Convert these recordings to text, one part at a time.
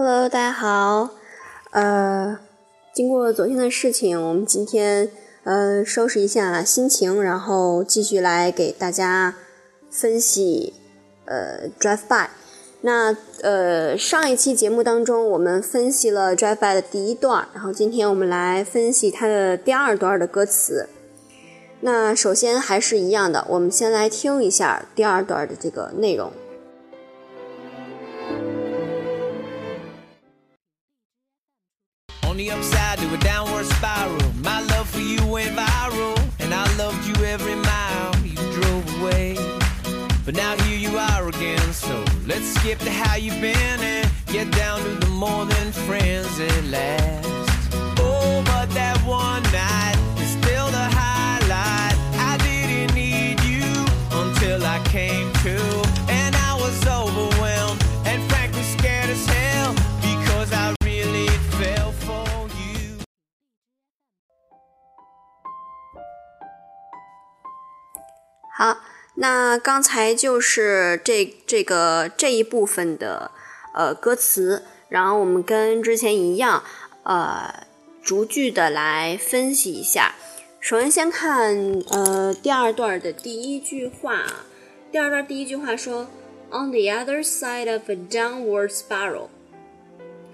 Hello，大家好。呃，经过昨天的事情，我们今天呃收拾一下心情，然后继续来给大家分析呃 Drive By。那呃上一期节目当中，我们分析了 Drive By 的第一段，然后今天我们来分析它的第二段的歌词。那首先还是一样的，我们先来听一下第二段的这个内容。The upside to a downward spiral, my love for you went viral, and I loved you every mile you drove away. But now here you are again, so let's skip to how you've been and get down to the more than friends at last. Oh, but that one night is still the highlight. I didn't need you until I came to, and I was overwhelmed 好，那刚才就是这这个这一部分的呃歌词，然后我们跟之前一样，呃，逐句的来分析一下。首先先看呃第二段的第一句话，第二段第一句话说，On the other side of a downward spiral。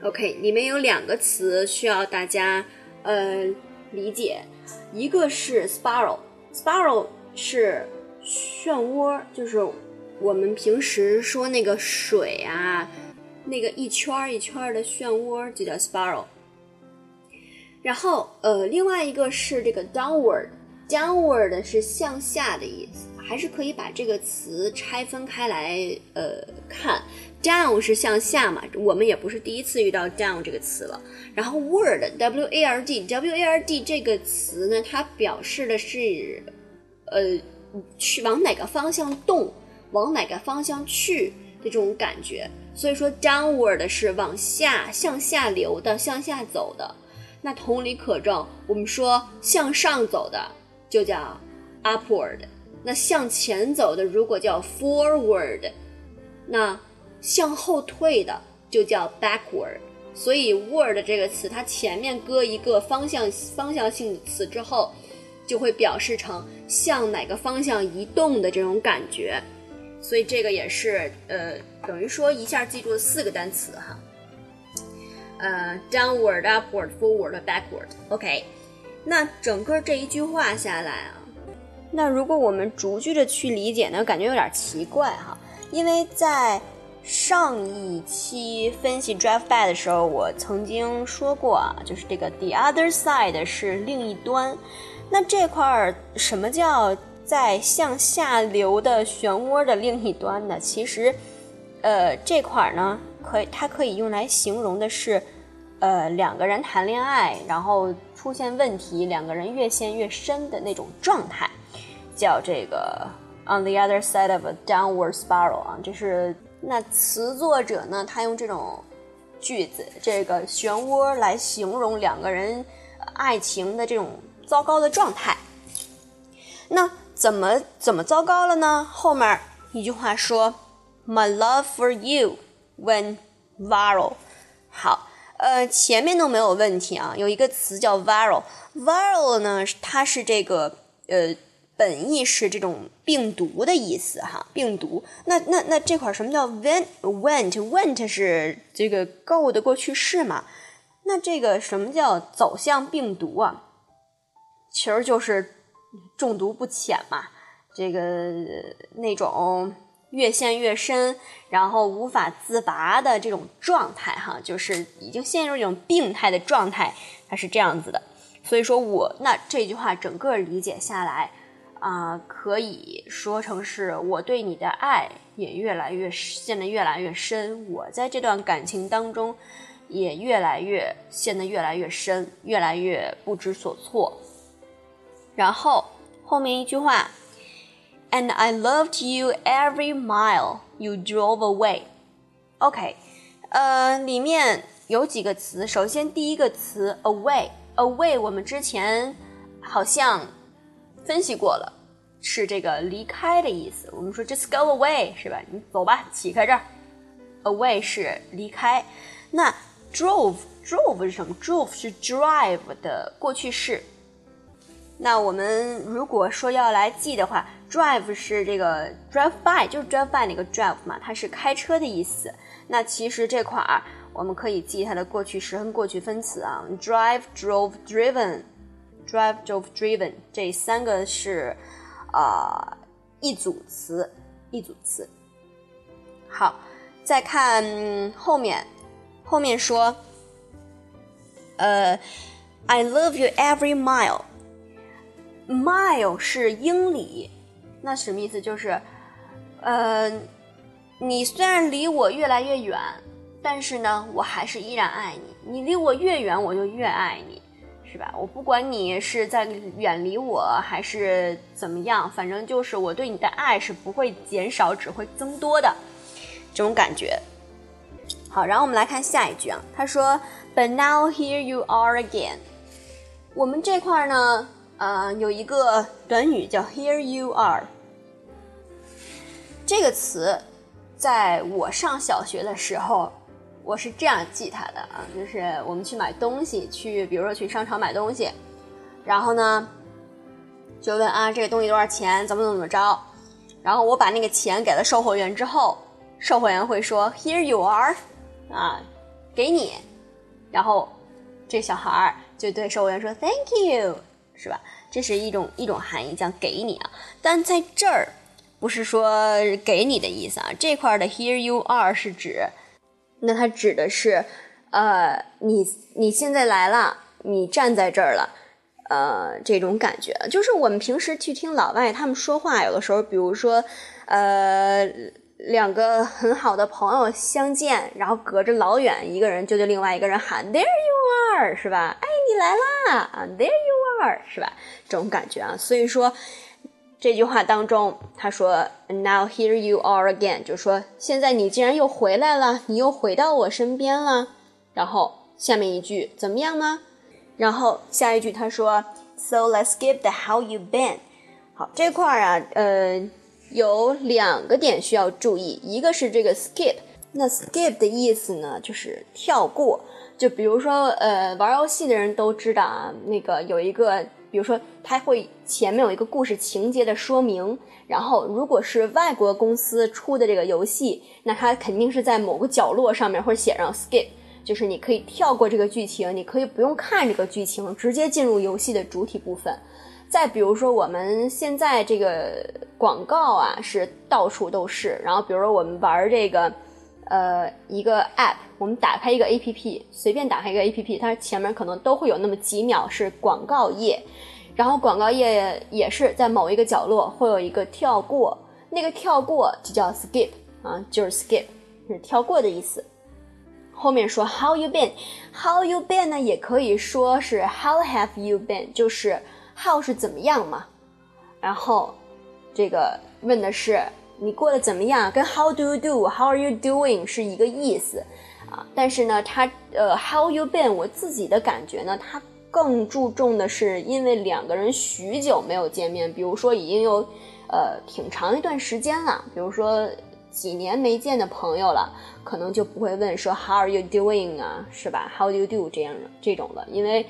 OK，里面有两个词需要大家呃理解，一个是 spiral，spiral 是漩涡，就是我们平时说那个水啊，那个一圈一圈的漩涡就叫 spiral。然后呃，另外一个是这个 downward，downward 是向下的意思，还是可以把这个词拆分开来呃看。down 是向下嘛，我们也不是第一次遇到 down 这个词了。然后 word，w a r d，w a r d 这个词呢，它表示的是呃去往哪个方向动，往哪个方向去的这种感觉。所以说 downward 是往下、向下流的、向下走的。那同理可证，我们说向上走的就叫 upward，那向前走的如果叫 forward，那向后退的就叫 backward。所以 word 这个词，它前面搁一个方向方向性的词之后，就会表示成向哪个方向移动的这种感觉。所以这个也是呃，等于说一下记住了四个单词哈。呃，downward、upward、forward、backward。OK，那整个这一句话下来啊，那如果我们逐句的去理解呢，感觉有点奇怪哈，因为在上一期分析 drive by 的时候，我曾经说过啊，就是这个 the other side 是另一端，那这块儿什么叫在向下流的漩涡的另一端呢？其实，呃，这块儿呢，可以它可以用来形容的是，呃，两个人谈恋爱，然后出现问题，两个人越陷越深的那种状态，叫这个 on the other side of a downward spiral 啊，这是那词作者呢，他用这种句子，这个漩涡来形容两个人爱情的这种糟糕的状态。那怎么怎么糟糕了呢？后面一句话说，My love for you went viral。好，呃，前面都没有问题啊。有一个词叫 viral，viral 呢，它是这个呃本意是这种病毒的意思哈，病毒。那那那这块什么叫 went went went 是这个 go 的过去式嘛？那这个什么叫走向病毒啊？其实就是中毒不浅嘛，这个那种越陷越深，然后无法自拔的这种状态哈，就是已经陷入一种病态的状态，它是这样子的。所以说我那这句话整个理解下来啊、可以说成是我对你的爱也越来越陷得越来越深，我在这段感情当中也越来越陷得越来越深，越来越不知所措。然后后面一句话，And I loved you every mile you drove away。OK，呃，里面有几个词。首先第一个词 away，away 我们之前好像分析过了，是这个离开的意思。我们说 just go away 是吧？你走吧，起开这儿。away 是离开。那 drove drove 是什么？drove 是 drive 的过去式。那我们如果说要来记的话，drive 是这个 drive by，就是 drive by 那个 drive 嘛，它是开车的意思。那其实这块儿我们可以记它的过去时和过去分词啊，drive、drove、driven、drive、drove、driven 这三个是啊、一组词，一组词。好，再看后面，后面说，呃，I love you every mile。Mile 是英里，那什么意思？就是，呃，你虽然离我越来越远，但是呢，我还是依然爱你。你离我越远，我就越爱你，是吧？我不管你是在远离我，还是怎么样，反正就是我对你的爱是不会减少，只会增多的这种感觉。好，然后我们来看下一句啊，他说：“But now here you are again。”我们这块呢，呃，有一个短语叫 “here you are”。这个词，在我上小学的时候，我是这样记它的啊，就是我们去买东西，去比如说去商场买东西，然后呢，就问啊这个东西多少钱，怎么怎么怎么着，然后我把那个钱给了售货员之后，售货员会说 “here you are”，啊，给你，然后这小孩儿就对售货员说 “thank you”，是吧？这是一种一种含义，叫给你啊。但在这儿不是说给你的意思啊，这块的 “here you are” 是指，那它指的是，呃，你你现在来了，你站在这儿了。呃，这种感觉就是我们平时去听老外他们说话，有的时候，比如说，呃，两个很好的朋友相见，然后隔着老远，一个人就对另外一个人喊 “There you are”，是吧？哎，你来啦啊，There you are，是吧？这种感觉啊，所以说这句话当中，他说 “Now here you are again”，就是说现在你竟然又回来了，你又回到我身边了。然后下面一句怎么样呢？然后下一句他说，So let's skip the how you been。好，这块儿啊，呃，有两个点需要注意，一个是这个 skip，那 skip 的意思呢，就是跳过。就比如说，呃，玩游戏的人都知道啊，那个有一个，比如说，它会前面有一个故事情节的说明，然后如果是外国公司出的这个游戏，那它肯定是在某个角落上面会写上 skip。就是你可以跳过这个剧情，你可以不用看这个剧情，直接进入游戏的主体部分。再比如说，我们现在这个广告啊是到处都是，然后比如说我们玩这个，呃，一个 app，我们打开一个 app，随便打开一个 app，它前面可能都会有那么几秒是广告页，然后广告页也是在某一个角落会有一个跳过，那个跳过就叫 skip 啊，就是 skip，是跳过的意思。后面说 How you been？How you been 呢？也可以说是 How have you been？就是 How 是怎么样嘛？然后这个问的是你过得怎么样？跟 How do you do？How are you doing？是一个意思啊。但是呢，它呃 How you been？我自己的感觉呢，它更注重的是因为两个人许久没有见面，比如说已经有呃挺长一段时间了，比如说。几年没见的朋友了，可能就不会问说 How are you doing 啊，是吧？How do you do 这样的这种了，因为，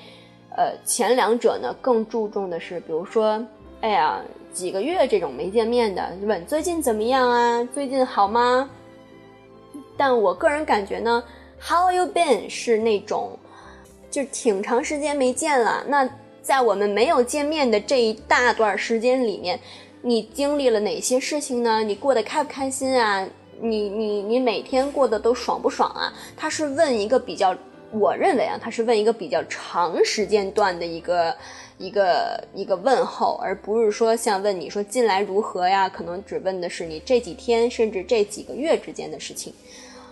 呃，前两者呢更注重的是，比如说，哎呀，几个月这种没见面的，问最近怎么样啊？最近好吗？但我个人感觉呢，How you been 是那种，就挺长时间没见了。那在我们没有见面的这一大段时间里面。你经历了哪些事情呢？你过得开不开心啊？你你你每天过得都爽不爽啊？他是问一个比较，我认为啊，他是问一个比较长时间段的一个一个一个问候，而不是说像问你说近来如何呀？可能只问的是你这几天甚至这几个月之间的事情。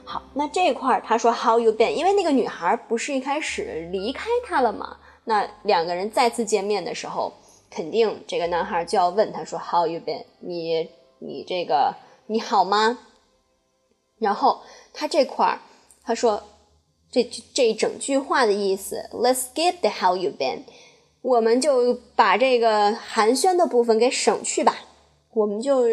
好，那这块儿他说 How you been？因为那个女孩不是一开始离开他了嘛？那两个人再次见面的时候。肯定这个男孩就要问他说 How you been？你你这个你好吗？然后他这块儿他说这这整句话的意思，Let's get the How you been，我们就把这个寒暄的部分给省去吧，我们就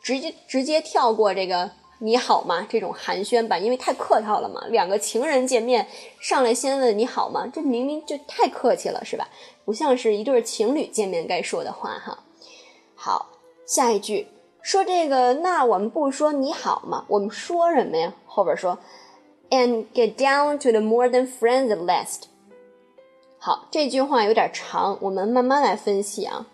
直接直接跳过这个你好吗这种寒暄吧，因为太客套了嘛。两个情人见面上来先问你好吗，这明明就太客气了，是吧？不像是一对情侣见面该说的话哈。好，下一句说这个，那我们不说你好吗？我们说什么呀？后边说，and get down to the more than friends last。好，这句话有点长，我们慢慢来分析啊。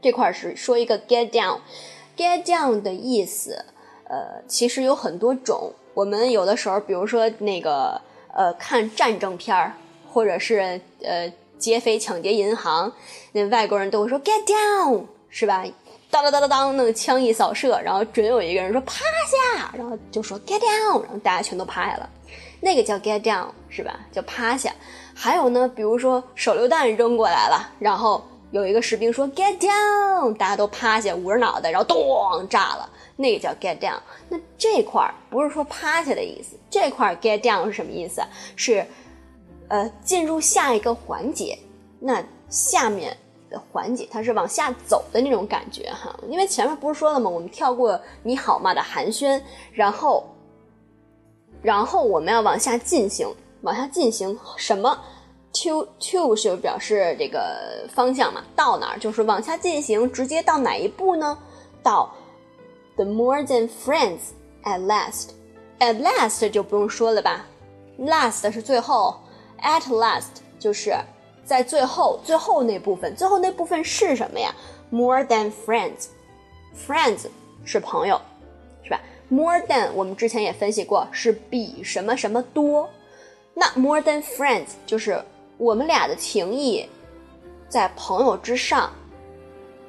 这块是说一个 get down，get down 的意思，呃，其实有很多种。我们有的时候，比如说那个呃，看战争片儿，或者是呃劫匪抢劫银行，那外国人都会说 get down，是吧？当当当当当，那个枪一扫射，然后准有一个人说趴下，然后就说 get down，然后大家全都趴下了，那个叫 get down，是吧？叫趴下。还有呢，比如说手榴弹扔过来了，然后有一个士兵说 get down，大家都趴下捂着脑袋，然后咚炸了，那个叫 get down。那这块儿不是说趴下的意思，这块 get down 是什么意思？是呃进入下一个环节，那下面的环节它是往下走的那种感觉哈。因为前面不是说了吗？我们跳过你好吗的寒暄，然后然后我们要往下进行。往下进行什么？to to 是表示这个方向嘛？到哪儿就是往下进行，直接到哪一步呢？到 the more than friends at last。at last 就不用说了吧？last 是最后，at last 就是在最后最后那部分。最后那部分是什么呀？more than friends。friends 是朋友，是吧？more than 我们之前也分析过，是比什么什么多。那 more than friends 就是我们俩的情谊在朋友之上，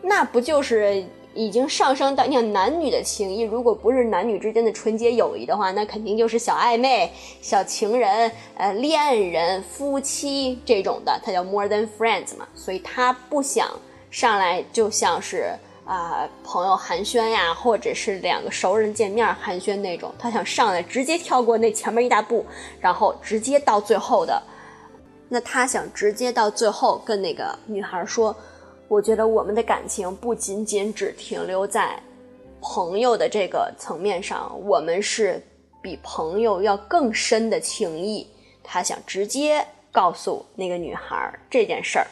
那不就是已经上升到你看男女的情谊，如果不是男女之间的纯洁友谊的话，那肯定就是小暧昧、小情人、呃恋人、夫妻这种的，它叫 more than friends 嘛，所以他不想上来就像是。啊，朋友寒暄呀，或者是两个熟人见面寒暄那种，他想上来直接跳过那前面一大步，然后直接到最后的。那他想直接到最后跟那个女孩说：“我觉得我们的感情不仅仅只停留在朋友的这个层面上，我们是比朋友要更深的情谊。”他想直接告诉那个女孩这件事儿。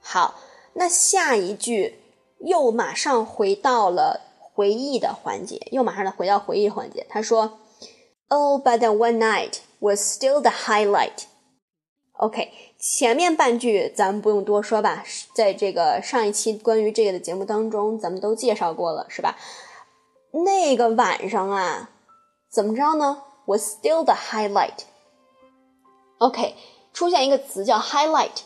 好，那下一句。又马上回到了回忆的环节，又马上的回到回忆环节。他说：“Oh, but that one night was still the highlight.” OK，前面半句咱们不用多说吧，在这个上一期关于这个的节目当中，咱们都介绍过了，是吧？那个晚上啊，怎么着呢？Was still the highlight. OK，出现一个词叫 highlight。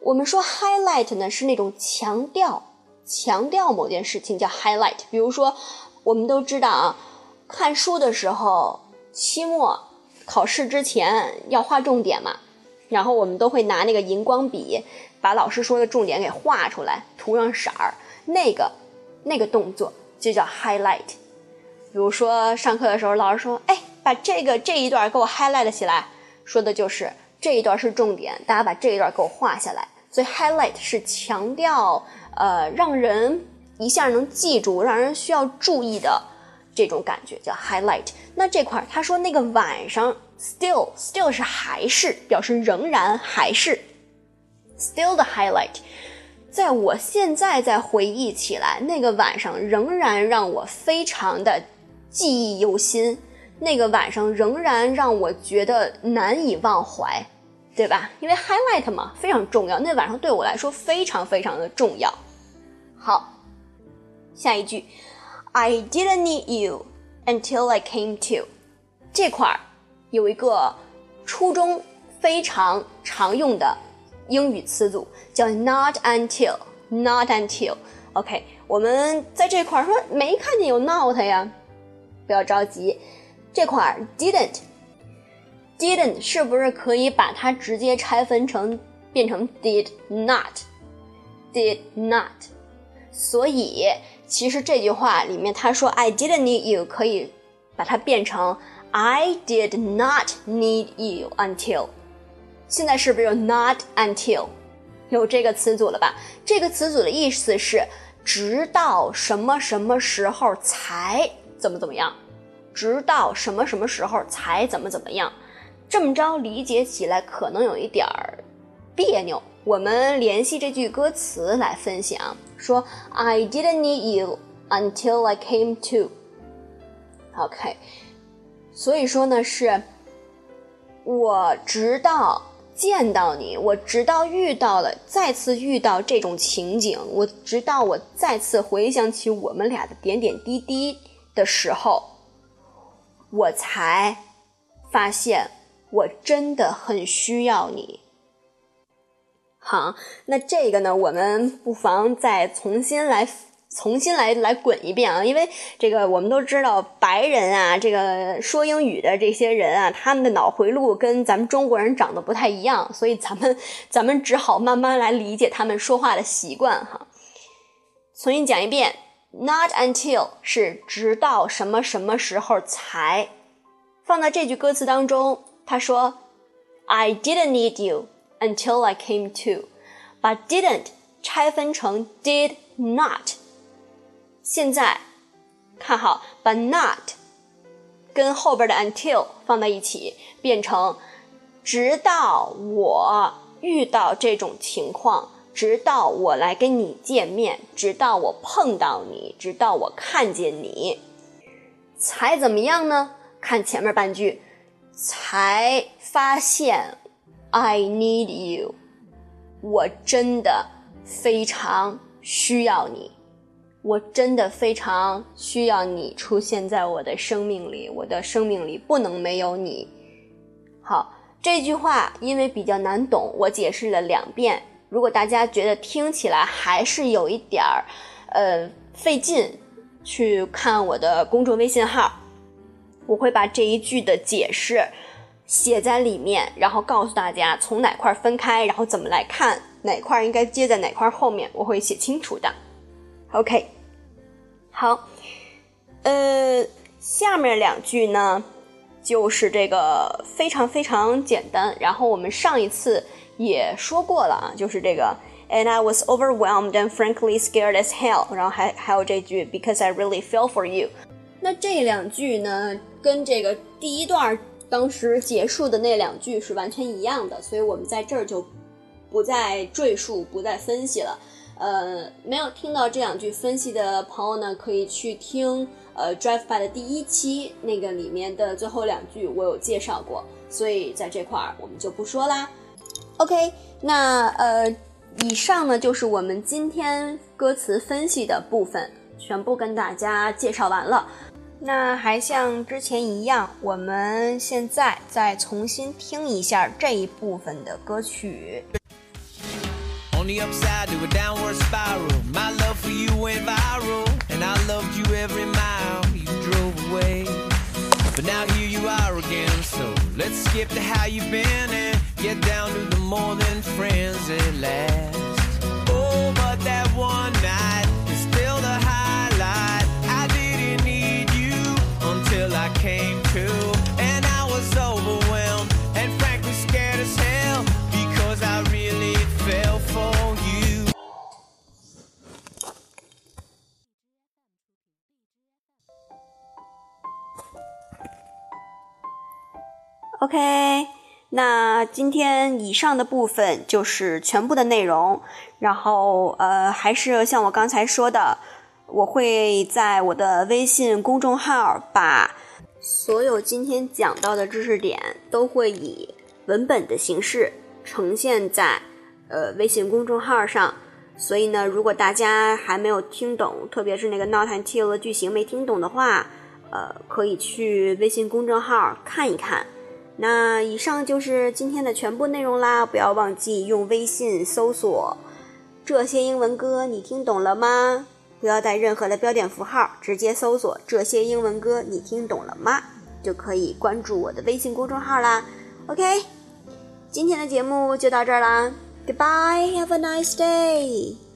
我们说 highlight 呢是那种强调。强调某件事情叫 highlight。比如说，我们都知道啊，看书的时候，期末考试之前要画重点嘛，然后我们都会拿那个荧光笔把老师说的重点给画出来，涂上色儿，那个那个动作就叫 highlight。比如说上课的时候，老师说：“哎，把这个这一段给我 highlight 起来。”说的就是这一段是重点，大家把这一段给我画下来。所以 highlight 是强调。呃，让人一下能记住，让人需要注意的这种感觉叫 highlight。那这块他说那个晚上 still still 是还是表示仍然还是 still 的 highlight。在我现在再回忆起来，那个晚上仍然让我非常的记忆犹新，那个晚上仍然让我觉得难以忘怀，对吧？因为 highlight 嘛，非常重要。那晚上对我来说非常非常的重要。好，下一句，I didn't need you until I came to。这块儿有一个初中非常常用的英语词组，叫 not until，not until。OK，我们在这块儿说没看见有 not 呀，不要着急，这块儿 didn't，didn't 是不是可以把它直接拆分成变成 did not，did not。所以，其实这句话里面他说 "I didn't need you" 可以把它变成 "I did not need you until"。现在是不是有 "not until" 有这个词组了吧？这个词组的意思是直到什么什么时候才怎么怎么样，直到什么什么时候才怎么怎么样。这么着理解起来可能有一点儿别扭。我们联系这句歌词来分享，说 I didn't need you until I came to。OK，所以说呢是，我直到见到你，我直到遇到了，再次遇到这种情景，我直到我再次回想起我们俩的点点滴滴的时候，我才发现我真的很需要你。好，那这个呢，我们不妨再重新来。重新来来滚一遍啊！因为这个我们都知道，白人啊，这个说英语的这些人啊，他们的脑回路跟咱们中国人长得不太一样，所以咱们咱们只好慢慢来理解他们说话的习惯哈。重新讲一遍，Not until 是直到什么什么时候才放到这句歌词当中。他说，I didn't need you until I came to，把 didn't 拆分成 did not。现在看好，把 not 跟后边的 until 放在一起，变成直到我遇到这种情况，直到我来跟你见面，直到我碰到你，直到我看见你，才怎么样呢？看前面半句，才发现 I need you，我真的非常需要你。我真的非常需要你出现在我的生命里，我的生命里不能没有你。好，这句话因为比较难懂，我解释了两遍。如果大家觉得听起来还是有一点儿，呃，费劲，去看我的公众微信号，我会把这一句的解释写在里面，然后告诉大家从哪块分开，然后怎么来看哪块应该接在哪块后面，我会写清楚的。OK。好，呃，下面两句呢，就是这个非常非常简单。然后我们上一次也说过了啊，就是这个，and I was overwhelmed and frankly scared as hell。然后还还有这句，because I really feel for you。那这两句呢，跟这个第一段当时结束的那两句是完全一样的，所以我们在这儿就不再赘述，不再分析了。呃，没有听到这两句分析的朋友呢，可以去听呃 Drive By 的第一期，那个里面的最后两句我有介绍过，所以在这块儿我们就不说啦。OK，那呃，以上呢就是我们今天歌词分析的部分，全部跟大家介绍完了。那还像之前一样，我们现在再重新听一下这一部分的歌曲。The upside to a downward spiral. My love for you went viral, and I loved you every mile you drove away. But now here you are again, so let's skip to how you've been and get down to the more than friends at last. Oh, but that one night OK，那今天以上的部分就是全部的内容。然后，呃，还是像我刚才说的，我会在我的微信公众号把所有今天讲到的知识点都会以文本的形式呈现在呃微信公众号上。所以呢，如果大家还没有听懂，特别是那个 not until 的句型没听懂的话，呃，可以去微信公众号看一看。那以上就是今天的全部内容啦！不要忘记用微信搜索“这些英文歌”，你听懂了吗？不要带任何的标点符号，直接搜索“这些英文歌”，你听懂了吗？就可以关注我的微信公众号啦。OK，今天的节目就到这儿啦，Goodbye，Have a nice day。